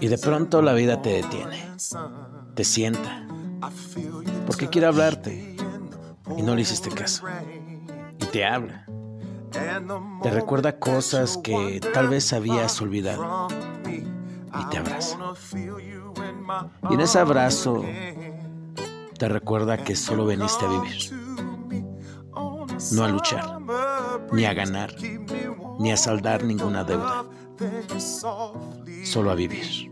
Y de pronto la vida te detiene, te sienta, porque quiere hablarte y no le hiciste caso. Y te habla. Te recuerda cosas que tal vez habías olvidado y te abraza. Y en ese abrazo te recuerda que solo veniste a vivir, no a luchar, ni a ganar, ni a saldar ninguna deuda, solo a vivir.